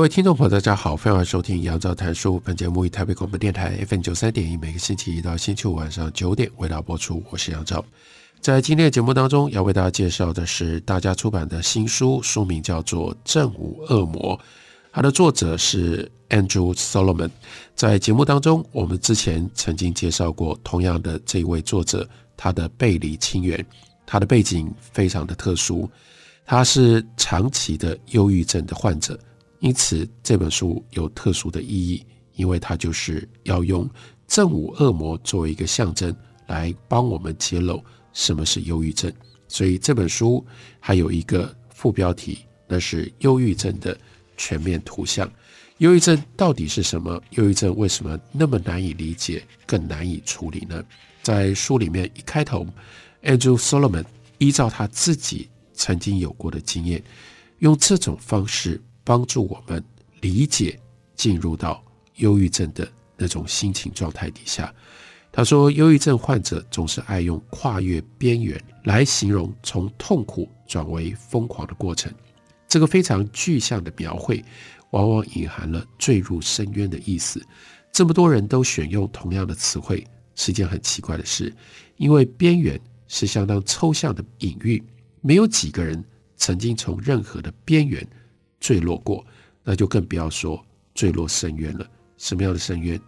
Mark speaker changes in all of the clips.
Speaker 1: 各位听众朋友，大家好，欢迎收听杨照谈书。本节目以台北广播电台 FM 九三点一，每个星期一到星期五晚上九点为大家播出。我是杨照，在今天的节目当中，要为大家介绍的是大家出版的新书，书名叫做《正午恶魔》，它的作者是 Andrew Solomon。在节目当中，我们之前曾经介绍过同样的这一位作者，他的背离亲缘，他的背景非常的特殊，他是长期的忧郁症的患者。因此，这本书有特殊的意义，因为它就是要用正午恶魔作为一个象征，来帮我们揭露什么是忧郁症。所以这本书还有一个副标题，那是忧郁症的全面图像。忧郁症到底是什么？忧郁症为什么那么难以理解，更难以处理呢？在书里面一开头，Andrew Solomon 依照他自己曾经有过的经验，用这种方式。帮助我们理解进入到忧郁症的那种心情状态底下。他说，忧郁症患者总是爱用跨越边缘来形容从痛苦转为疯狂的过程。这个非常具象的描绘，往往隐含了坠入深渊的意思。这么多人都选用同样的词汇，是件很奇怪的事，因为边缘是相当抽象的隐喻，没有几个人曾经从任何的边缘。坠落过，那就更不要说坠落深渊了。什么样的深渊？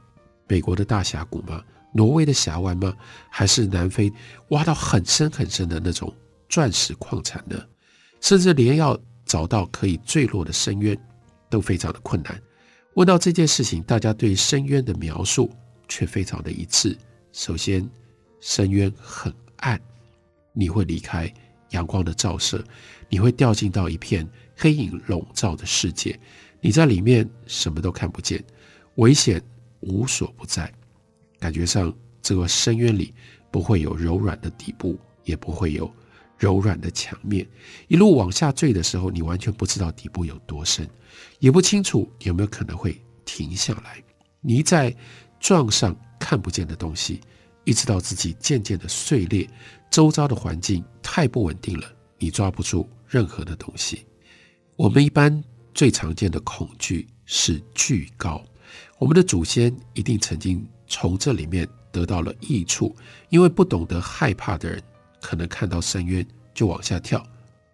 Speaker 1: 美国的大峡谷吗？挪威的峡湾吗？还是南非挖到很深很深的那种钻石矿产呢？甚至连要找到可以坠落的深渊都非常的困难。问到这件事情，大家对深渊的描述却非常的一致。首先，深渊很暗，你会离开阳光的照射，你会掉进到一片。黑影笼罩的世界，你在里面什么都看不见，危险无所不在。感觉上，这个深渊里不会有柔软的底部，也不会有柔软的墙面。一路往下坠的时候，你完全不知道底部有多深，也不清楚有没有可能会停下来。你一再撞上看不见的东西，一直到自己渐渐的碎裂，周遭的环境太不稳定了，你抓不住任何的东西。我们一般最常见的恐惧是惧高，我们的祖先一定曾经从这里面得到了益处，因为不懂得害怕的人，可能看到深渊就往下跳，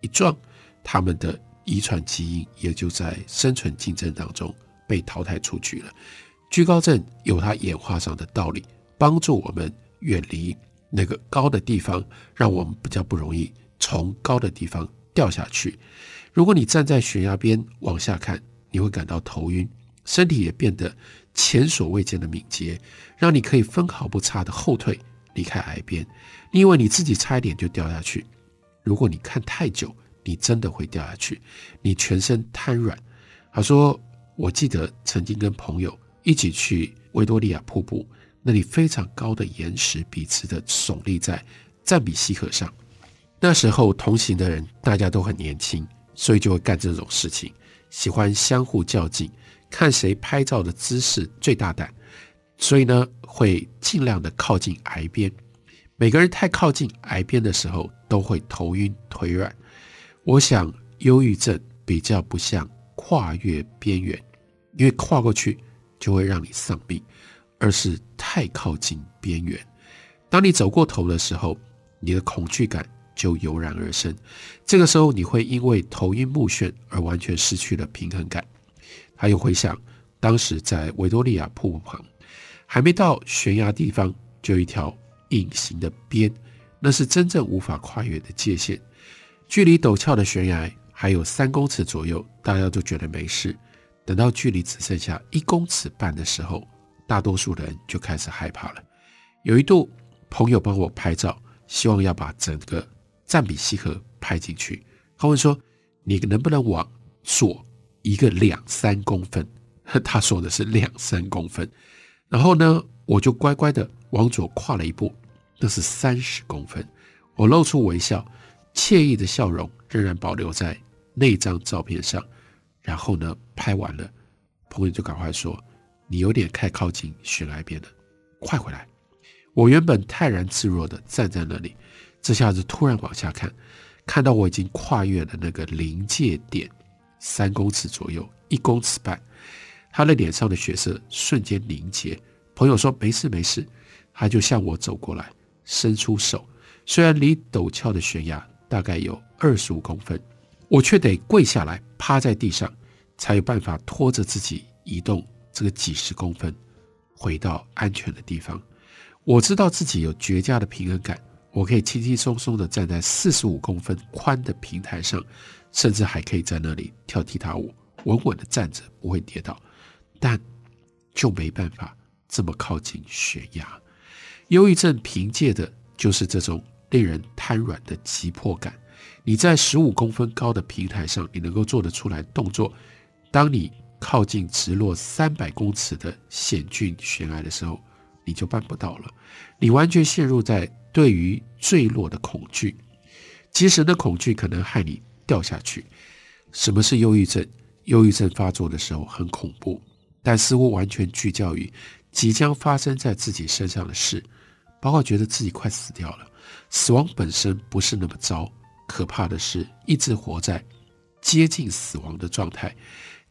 Speaker 1: 一撞，他们的遗传基因也就在生存竞争当中被淘汰出局了。惧高症有它演化上的道理，帮助我们远离那个高的地方，让我们比较不容易从高的地方掉下去。如果你站在悬崖边往下看，你会感到头晕，身体也变得前所未见的敏捷，让你可以分毫不差的后退离开崖边。你以为你自己差一点就掉下去，如果你看太久，你真的会掉下去，你全身瘫软。他说：“我记得曾经跟朋友一起去维多利亚瀑布，那里非常高的岩石笔直的耸立在赞比西河上。那时候同行的人大家都很年轻。”所以就会干这种事情，喜欢相互较劲，看谁拍照的姿势最大胆。所以呢，会尽量的靠近崖边。每个人太靠近崖边的时候，都会头晕腿软。我想，忧郁症比较不像跨越边缘，因为跨过去就会让你丧命，而是太靠近边缘。当你走过头的时候，你的恐惧感。就油然而生，这个时候你会因为头晕目眩而完全失去了平衡感。他又回想，当时在维多利亚瀑布旁，还没到悬崖地方，就一条隐形的边，那是真正无法跨越的界限。距离陡峭的悬崖还有三公尺左右，大家都觉得没事。等到距离只剩下一公尺半的时候，大多数人就开始害怕了。有一度，朋友帮我拍照，希望要把整个。赞比西河拍进去，他问说：“你能不能往左移个两三公分？”他说的是两三公分。然后呢，我就乖乖的往左跨了一步，那是三十公分。我露出微笑，惬意的笑容仍然保留在那张照片上。然后呢，拍完了，朋友就赶快说：“你有点太靠近悬崖边了，快回来。”我原本泰然自若的站在那里，这下子突然往下看，看到我已经跨越了那个临界点三公尺左右，一公尺半。他的脸上的血色瞬间凝结。朋友说：“没事没事。”他就向我走过来，伸出手。虽然离陡峭的悬崖大概有二十五公分，我却得跪下来，趴在地上，才有办法拖着自己移动这个几十公分，回到安全的地方。我知道自己有绝佳的平衡感，我可以轻轻松松地站在四十五公分宽的平台上，甚至还可以在那里跳踢踏舞，稳稳地站着，不会跌倒。但就没办法这么靠近悬崖。忧郁症凭借的就是这种令人瘫软的急迫感。你在十五公分高的平台上，你能够做得出来动作；当你靠近直落三百公尺的险峻悬崖的时候，你就办不到了，你完全陷入在对于坠落的恐惧，即使那恐惧可能害你掉下去。什么是忧郁症？忧郁症发作的时候很恐怖，但似乎完全聚焦于即将发生在自己身上的事，包括觉得自己快死掉了。死亡本身不是那么糟，可怕的是一直活在接近死亡的状态，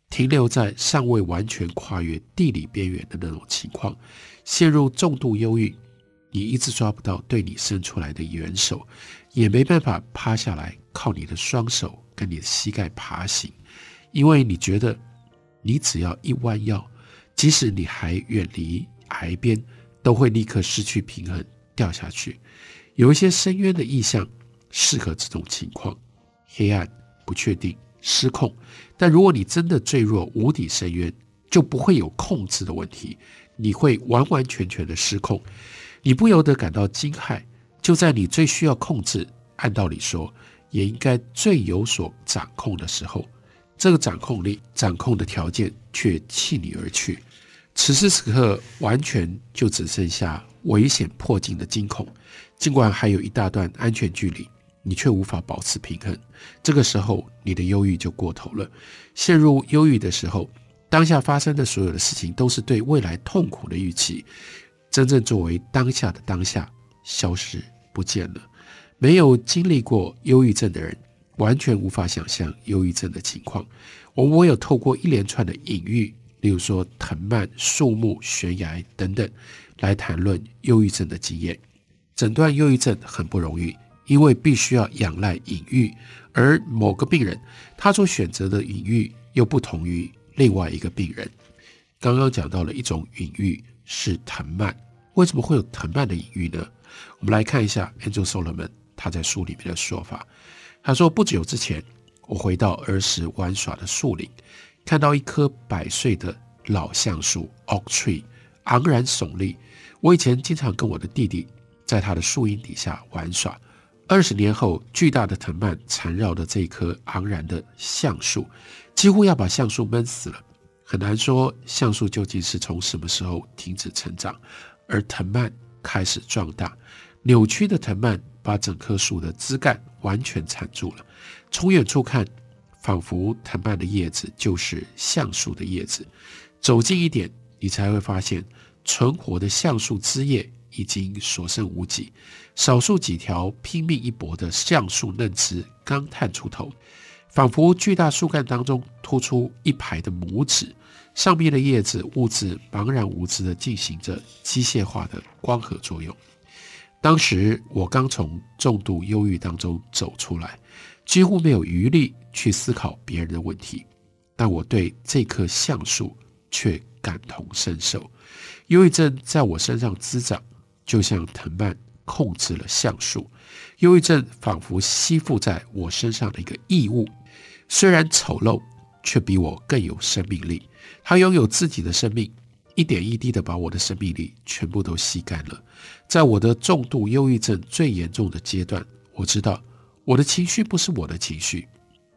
Speaker 1: 停留在尚未完全跨越地理边缘的那种情况。陷入重度忧郁，你一直抓不到对你伸出来的援手，也没办法趴下来靠你的双手跟你的膝盖爬行，因为你觉得你只要一弯腰，即使你还远离崖边，都会立刻失去平衡掉下去。有一些深渊的意象适合这种情况：黑暗、不确定、失控。但如果你真的坠入无底深渊，就不会有控制的问题。你会完完全全的失控，你不由得感到惊骇。就在你最需要控制，按道理说也应该最有所掌控的时候，这个掌控力、掌控的条件却弃你而去。此时此刻，完全就只剩下危险迫近的惊恐。尽管还有一大段安全距离，你却无法保持平衡。这个时候，你的忧郁就过头了。陷入忧郁的时候。当下发生的所有的事情都是对未来痛苦的预期，真正作为当下的当下消失不见了。没有经历过忧郁症的人，完全无法想象忧郁症的情况。我们唯有透过一连串的隐喻，例如说藤蔓、树木、悬崖等等，来谈论忧郁症的经验。诊断忧郁症很不容易，因为必须要仰赖隐喻，而某个病人他所选择的隐喻又不同于。另外一个病人，刚刚讲到了一种隐喻是藤蔓，为什么会有藤蔓的隐喻呢？我们来看一下 Andrew Solomon 他在书里面的说法。他说，不久之前，我回到儿时玩耍的树林，看到一棵百岁的老橡树 Oak Tree 昂然耸立。我以前经常跟我的弟弟在他的树荫底下玩耍。二十年后，巨大的藤蔓缠绕着这棵昂然的橡树。几乎要把橡树闷死了，很难说橡树究竟是从什么时候停止成长，而藤蔓开始壮大。扭曲的藤蔓把整棵树的枝干完全缠住了。从远处看，仿佛藤蔓的叶子就是橡树的叶子；走近一点，你才会发现存活的橡树枝叶已经所剩无几，少数几条拼命一搏的橡树嫩枝刚探出头。仿佛巨大树干当中突出一排的拇指，上面的叶子物质茫然无知地进行着机械化的光合作用。当时我刚从重度忧郁当中走出来，几乎没有余力去思考别人的问题，但我对这棵橡树却感同身受。忧郁症在我身上滋长，就像藤蔓控制了橡树。忧郁症仿佛吸附在我身上的一个异物。虽然丑陋，却比我更有生命力。他拥有自己的生命，一点一滴地把我的生命力全部都吸干了。在我的重度忧郁症最严重的阶段，我知道我的情绪不是我的情绪，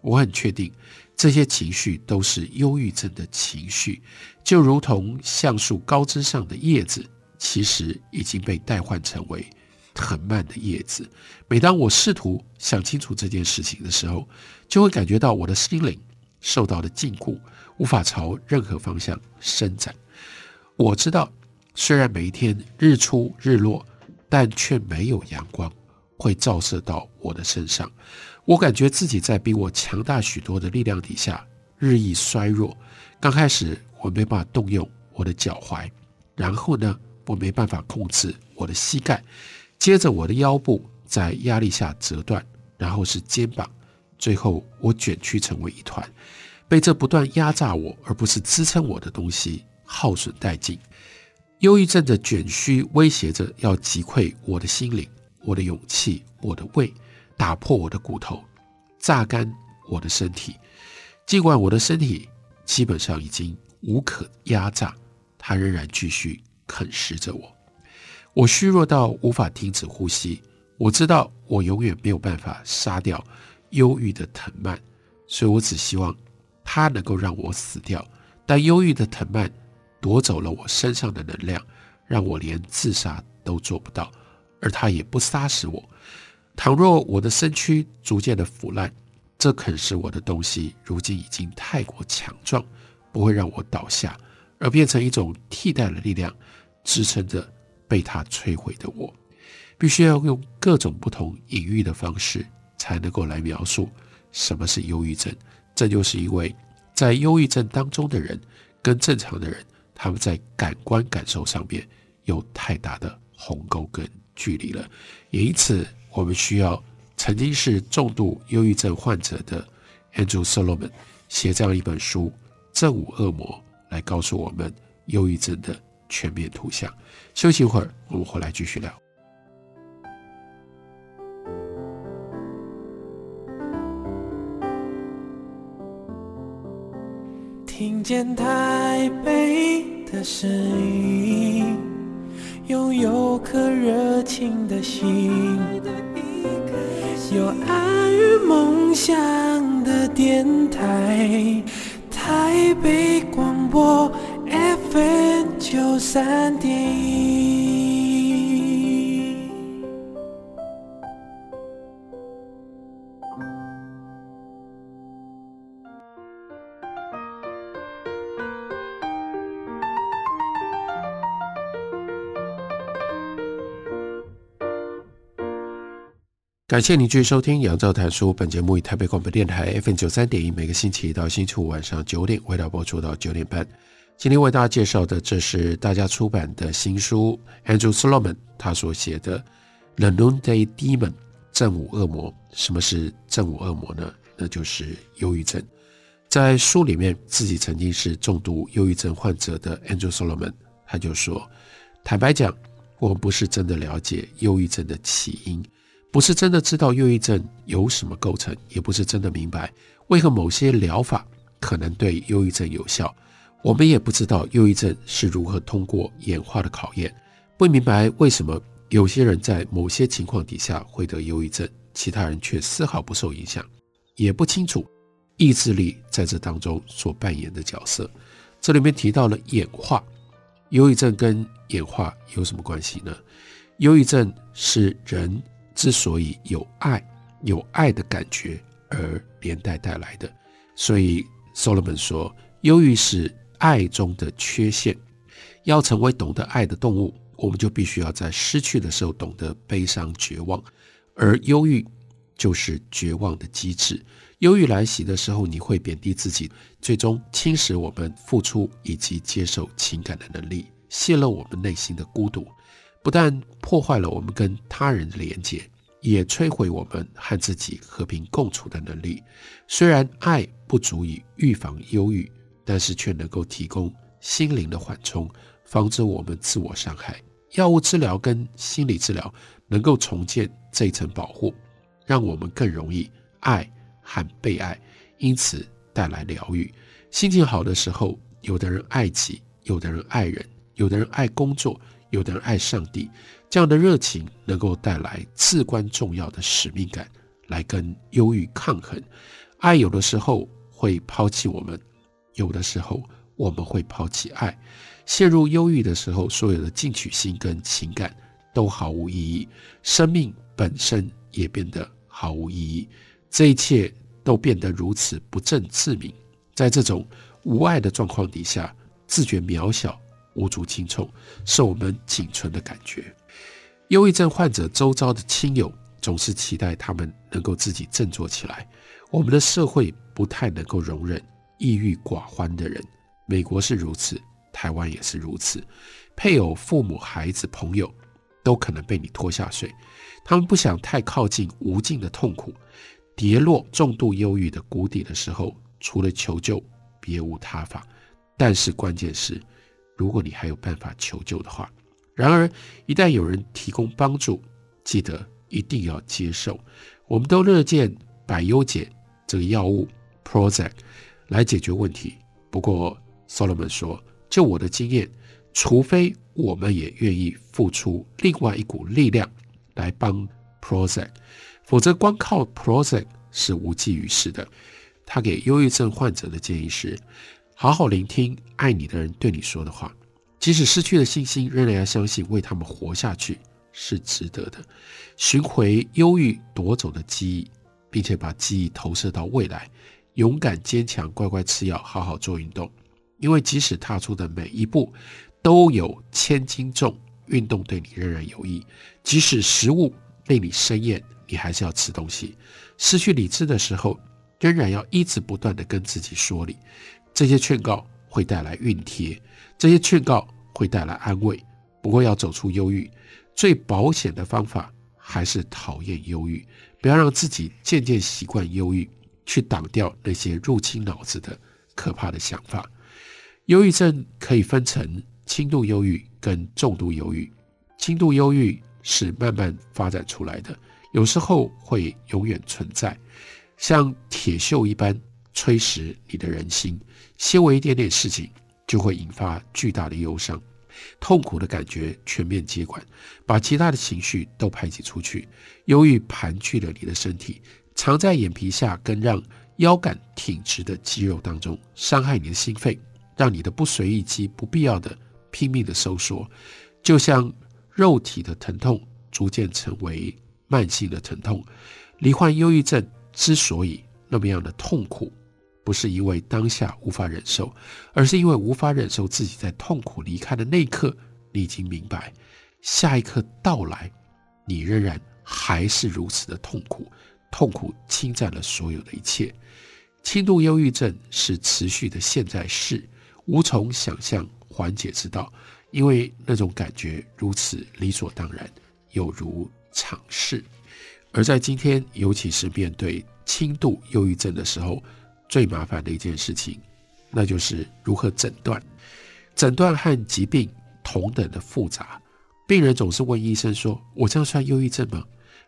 Speaker 1: 我很确定这些情绪都是忧郁症的情绪，就如同橡树高枝上的叶子，其实已经被代换成为藤蔓的叶子。每当我试图想清楚这件事情的时候，就会感觉到我的心灵受到了禁锢，无法朝任何方向伸展。我知道，虽然每一天日出日落，但却没有阳光会照射到我的身上。我感觉自己在比我强大许多的力量底下日益衰弱。刚开始我没办法动用我的脚踝，然后呢，我没办法控制我的膝盖，接着我的腰部在压力下折断，然后是肩膀，最后我卷曲成为一团，被这不断压榨我而不是支撑我的东西耗损殆尽。忧郁症的卷曲威胁着要击溃我的心灵、我的勇气、我的胃，打破我的骨头，榨干我的身体。尽管我的身体基本上已经无可压榨，它仍然继续啃食着我。我虚弱到无法停止呼吸。我知道我永远没有办法杀掉忧郁的藤蔓，所以我只希望它能够让我死掉。但忧郁的藤蔓。夺走了我身上的能量，让我连自杀都做不到，而它也不杀死我。倘若我的身躯逐渐的腐烂，这啃食我的东西如今已经太过强壮，不会让我倒下，而变成一种替代的力量，支撑着被它摧毁的我。必须要用各种不同隐喻的方式，才能够来描述什么是忧郁症。这就是因为在忧郁症当中的人，跟正常的人。他们在感官感受上面有太大的鸿沟跟距离了，也因此我们需要曾经是重度忧郁症患者的 Andrew Solomon 写这样一本书《正午恶魔》，来告诉我们忧郁症的全面图像。休息一会儿，我们回来继续聊。
Speaker 2: 听见台北的声音，拥有颗热情的心，有爱与梦想的电台，台北广播九三点一。
Speaker 1: 感谢您继续收听《杨照谈书》。本节目以台北广播电台 FM 九三点一，每个星期一到星期五晚上九点，为大家播出到九点半。今天为大家介绍的，这是大家出版的新书，Andrew Solomon 他所写的《The Noonday Demon》正午恶魔。什么是正午恶魔呢？那就是忧郁症。在书里面，自己曾经是重度忧郁症患者的 Andrew Solomon，他就说：“坦白讲，我们不是真的了解忧郁症的起因。”不是真的知道忧郁症由什么构成，也不是真的明白为何某些疗法可能对忧郁症有效。我们也不知道忧郁症是如何通过演化的考验，不明白为什么有些人在某些情况底下会得忧郁症，其他人却丝毫不受影响。也不清楚意志力在这当中所扮演的角色。这里面提到了演化，忧郁症跟演化有什么关系呢？忧郁症是人。之所以有爱，有爱的感觉而连带带来的，所以 Solomon 说，忧郁是爱中的缺陷。要成为懂得爱的动物，我们就必须要在失去的时候懂得悲伤绝望，而忧郁就是绝望的机制。忧郁来袭的时候，你会贬低自己，最终侵蚀我们付出以及接受情感的能力，泄露我们内心的孤独。不但破坏了我们跟他人的连结，也摧毁我们和自己和平共处的能力。虽然爱不足以预防忧郁，但是却能够提供心灵的缓冲，防止我们自我伤害。药物治疗跟心理治疗能够重建这一层保护，让我们更容易爱和被爱，因此带来疗愈。心情好的时候，有的人爱己，有的人爱人，有的人爱工作。有的人爱上帝，这样的热情能够带来至关重要的使命感，来跟忧郁抗衡。爱有的时候会抛弃我们，有的时候我们会抛弃爱。陷入忧郁的时候，所有的进取心跟情感都毫无意义，生命本身也变得毫无意义。这一切都变得如此不正自明。在这种无爱的状况底下，自觉渺小、无足轻重，是我们仅存的感觉。忧郁症患者周遭的亲友总是期待他们能够自己振作起来。我们的社会不太能够容忍抑郁寡欢的人，美国是如此，台湾也是如此。配偶、父母、孩子、朋友都可能被你拖下水。他们不想太靠近无尽的痛苦，跌落重度忧郁的谷底的时候，除了求救，别无他法。但是关键是，如果你还有办法求救的话，然而一旦有人提供帮助，记得一定要接受。我们都乐见百忧解。这个药物 Prozac 来解决问题。不过 Solomon 说，就我的经验，除非我们也愿意付出另外一股力量来帮 Prozac，否则光靠 Prozac 是无济于事的。他给忧郁症患者的建议是：好好聆听爱你的人对你说的话，即使失去了信心，仍然要相信为他们活下去是值得的。寻回忧郁夺走的记忆。并且把记忆投射到未来，勇敢坚强，乖乖吃药，好好做运动。因为即使踏出的每一步都有千斤重，运动对你仍然有益。即使食物令你生厌，你还是要吃东西。失去理智的时候，仍然要一直不断地跟自己说理。这些劝告会带来熨贴，这些劝告会带来安慰。不过要走出忧郁，最保险的方法还是讨厌忧郁。不要让自己渐渐习惯忧郁，去挡掉那些入侵脑子的可怕的想法。忧郁症可以分成轻度忧郁跟重度忧郁。轻度忧郁是慢慢发展出来的，有时候会永远存在，像铁锈一般吹蚀你的人心，稍微一点点事情就会引发巨大的忧伤。痛苦的感觉全面接管，把其他的情绪都排挤出去。忧郁盘踞了你的身体，藏在眼皮下跟让腰杆挺直的肌肉当中，伤害你的心肺，让你的不随意肌不必要的拼命的收缩，就像肉体的疼痛逐渐成为慢性的疼痛。罹患忧郁症之所以那么样的痛苦。不是因为当下无法忍受，而是因为无法忍受自己在痛苦离开的那一刻，你已经明白，下一刻到来，你仍然还是如此的痛苦，痛苦侵占了所有的一切。轻度忧郁症是持续的现在式，无从想象缓解之道，因为那种感觉如此理所当然，有如常事。而在今天，尤其是面对轻度忧郁症的时候，最麻烦的一件事情，那就是如何诊断。诊断和疾病同等的复杂。病人总是问医生说：“我这样算忧郁症吗？”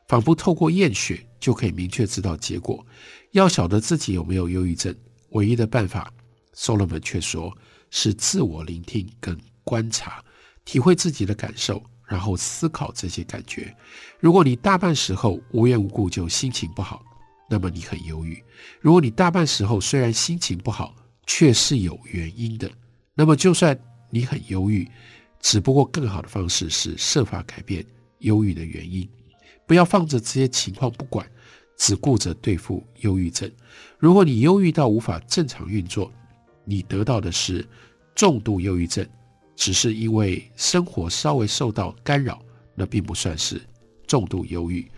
Speaker 1: 仿佛透过验血就可以明确知道结果。要晓得自己有没有忧郁症，唯一的办法，Solomon 却说是自我聆听跟观察，体会自己的感受，然后思考这些感觉。如果你大半时候无缘无故就心情不好，那么你很忧郁。如果你大半时候虽然心情不好，却是有原因的，那么就算你很忧郁，只不过更好的方式是设法改变忧郁的原因，不要放着这些情况不管，只顾着对付忧郁症。如果你忧郁到无法正常运作，你得到的是重度忧郁症，只是因为生活稍微受到干扰，那并不算是重度忧郁。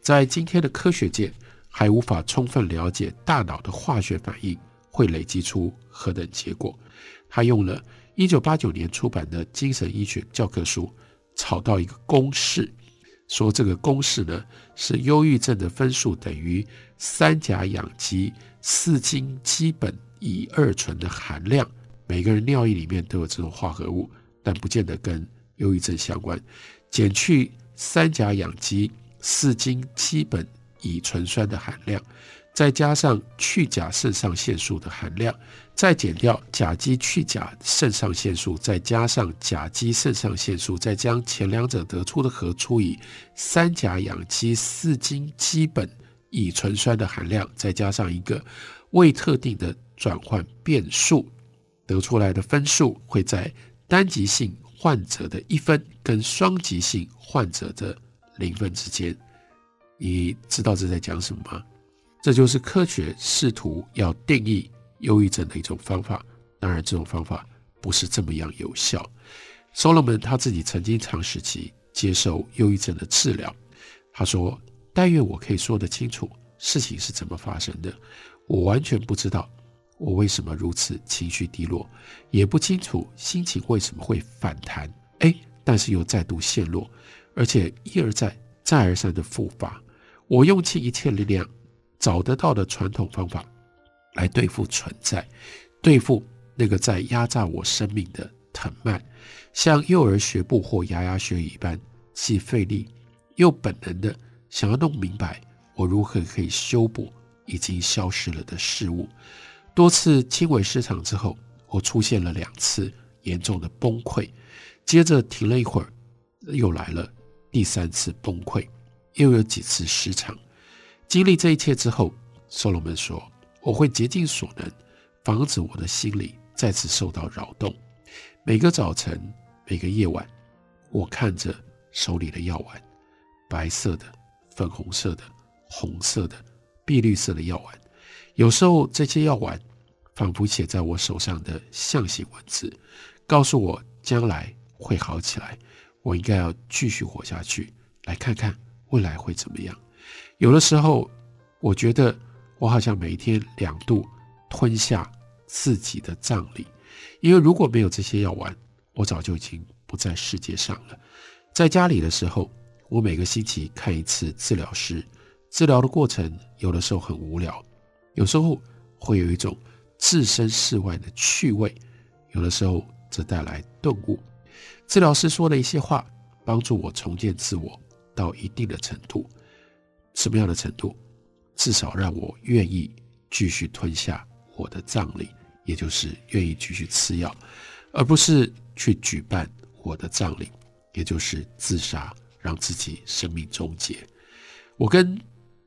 Speaker 1: 在今天的科学界，还无法充分了解大脑的化学反应会累积出何等结果。他用了一九八九年出版的精神医学教科书，炒到一个公式，说这个公式呢是忧郁症的分数等于三甲氧基四氢基苯乙二醇的含量。每个人尿液里面都有这种化合物，但不见得跟忧郁症相关。减去三甲氧基四氢基苯。乙醇酸的含量，再加上去甲肾上腺素的含量，再减掉甲基去甲肾上腺素，再加上甲基肾上腺素，再将前两者得出的和除以三甲氧基四氢基苯乙醇酸的含量，再加上一个未特定的转换变数，得出来的分数会在单极性患者的一分跟双极性患者的零分之间。你知道这在讲什么吗？这就是科学试图要定义忧郁症的一种方法。当然，这种方法不是这么样有效。Solomon 他自己曾经长时期接受忧郁症的治疗。他说：“但愿我可以说得清楚事情是怎么发生的。我完全不知道我为什么如此情绪低落，也不清楚心情为什么会反弹，哎，但是又再度陷落，而且一而再、再而三的复发。”我用尽一切力量找得到的传统方法来对付存在，对付那个在压榨我生命的藤蔓，像幼儿学步或牙牙学语一般，既费力又本能的想要弄明白我如何可以修补已经消失了的事物。多次轻微失常之后，我出现了两次严重的崩溃，接着停了一会儿，又来了第三次崩溃。又有几次失常，经历这一切之后，所罗门说：“我会竭尽所能，防止我的心里再次受到扰动。每个早晨，每个夜晚，我看着手里的药丸，白色的、粉红色的、红色的、碧绿色的药丸。有时候，这些药丸仿佛写在我手上的象形文字，告诉我将来会好起来。我应该要继续活下去，来看看。”未来会怎么样？有的时候，我觉得我好像每天两度吞下自己的葬礼，因为如果没有这些药丸，我早就已经不在世界上了。在家里的时候，我每个星期看一次治疗师，治疗的过程有的时候很无聊，有时候会有一种置身事外的趣味，有的时候则带来顿悟。治疗师说的一些话，帮助我重建自我。到一定的程度，什么样的程度？至少让我愿意继续吞下我的葬礼，也就是愿意继续吃药，而不是去举办我的葬礼，也就是自杀，让自己生命终结。我跟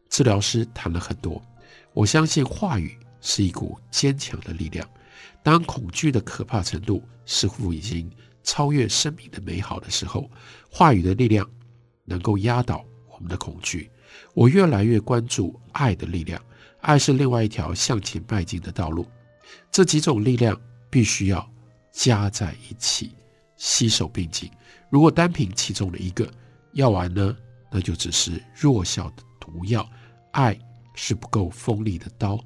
Speaker 1: 治疗师谈了很多，我相信话语是一股坚强的力量。当恐惧的可怕程度似乎已经超越生命的美好的时候，话语的力量。能够压倒我们的恐惧。我越来越关注爱的力量，爱是另外一条向前迈进的道路。这几种力量必须要加在一起，携手并进。如果单凭其中的一个，药丸呢，那就只是弱小的毒药；爱是不够锋利的刀，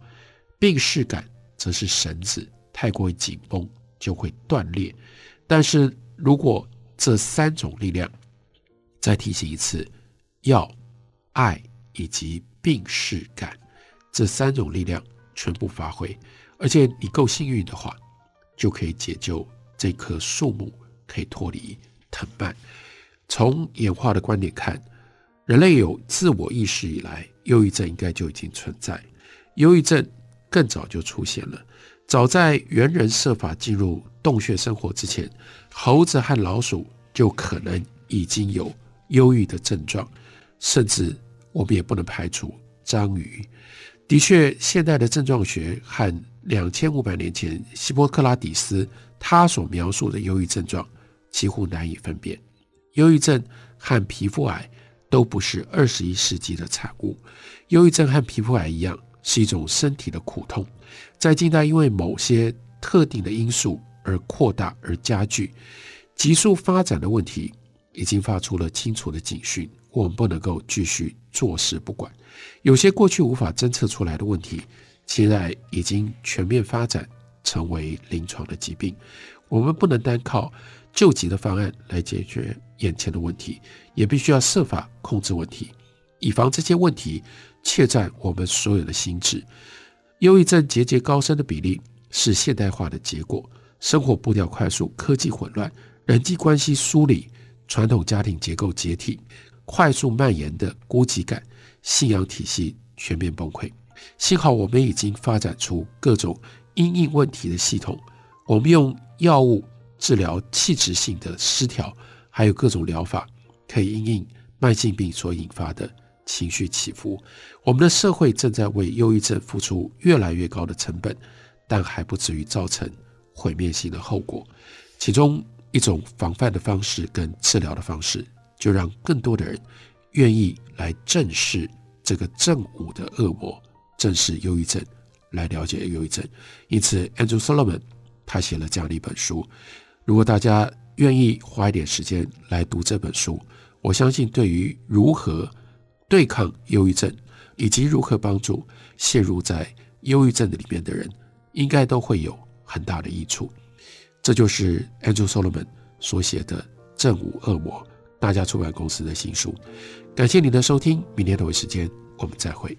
Speaker 1: 病识感则是绳子，太过于紧绷就会断裂。但是如果这三种力量，再提醒一次，药、爱以及病逝感这三种力量全部发挥，而且你够幸运的话，就可以解救这棵树木，可以脱离藤蔓。从演化的观点看，人类有自我意识以来，忧郁症应该就已经存在。忧郁症更早就出现了，早在猿人设法进入洞穴生活之前，猴子和老鼠就可能已经有。忧郁的症状，甚至我们也不能排除章鱼。的确，现代的症状学和两千五百年前希波克拉底斯他所描述的忧郁症状几乎难以分辨。忧郁症和皮肤癌都不是二十一世纪的产物。忧郁症和皮肤癌一样，是一种身体的苦痛，在近代因为某些特定的因素而扩大而加剧，急速发展的问题。已经发出了清楚的警讯，我们不能够继续坐视不管。有些过去无法侦测出来的问题，现在已经全面发展成为临床的疾病。我们不能单靠救急的方案来解决眼前的问题，也必须要设法控制问题，以防这些问题窃占我们所有的心智。忧郁症节节高升的比例是现代化的结果，生活步调快速，科技混乱，人际关系疏离。传统家庭结构解体，快速蔓延的孤寂感，信仰体系全面崩溃。幸好我们已经发展出各种因应问题的系统，我们用药物治疗器质性的失调，还有各种疗法可以因应慢性病所引发的情绪起伏。我们的社会正在为忧郁症付出越来越高的成本，但还不至于造成毁灭性的后果。其中一种防范的方式跟治疗的方式，就让更多的人愿意来正视这个正午的恶魔，正视忧郁症，来了解忧郁症。因此，Andrew Solomon 他写了这样的一本书。如果大家愿意花一点时间来读这本书，我相信对于如何对抗忧郁症，以及如何帮助陷入在忧郁症的里面的人，应该都会有很大的益处。这就是 Andrew Solomon 所写的《正午恶魔》，大家出版公司的新书。感谢您的收听，明天同一时间我们再会。